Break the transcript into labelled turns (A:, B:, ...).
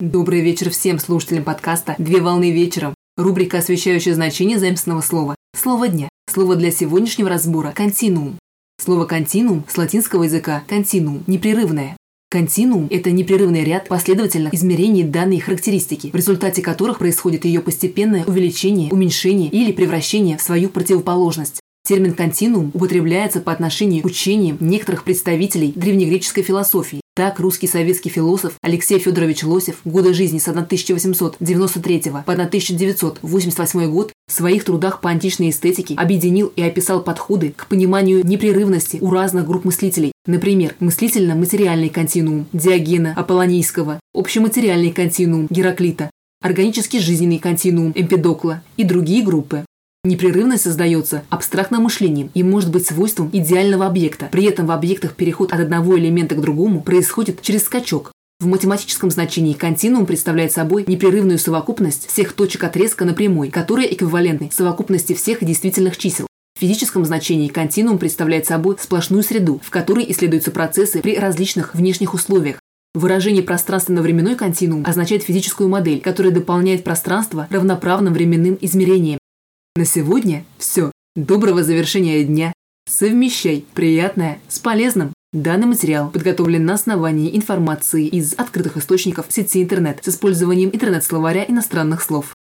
A: Добрый вечер всем слушателям подкаста «Две волны вечером». Рубрика, освещающая значение заместного слова. Слово дня. Слово для сегодняшнего разбора – континуум. Слово «континуум» с латинского языка «континуум» – непрерывное. Континуум – это непрерывный ряд последовательных измерений данной характеристики, в результате которых происходит ее постепенное увеличение, уменьшение или превращение в свою противоположность. Термин «континуум» употребляется по отношению к учениям некоторых представителей древнегреческой философии, так, русский советский философ Алексей Федорович Лосев годы жизни с 1893 по 1988 год в своих трудах по античной эстетике объединил и описал подходы к пониманию непрерывности у разных групп мыслителей. Например, мыслительно-материальный континуум Диогена Аполлонийского, общематериальный континуум Гераклита, органический жизненный континуум Эмпедокла и другие группы. Непрерывность создается абстрактным мышлением и может быть свойством идеального объекта. При этом в объектах переход от одного элемента к другому происходит через скачок. В математическом значении континуум представляет собой непрерывную совокупность всех точек отрезка на прямой, которая эквивалентны совокупности всех действительных чисел. В физическом значении континуум представляет собой сплошную среду, в которой исследуются процессы при различных внешних условиях. Выражение пространственно-временной континуум означает физическую модель, которая дополняет пространство равноправным временным измерением. На сегодня все. Доброго завершения дня. Совмещай приятное с полезным. Данный материал подготовлен на основании информации из открытых источников сети интернет с использованием интернет-словаря иностранных слов.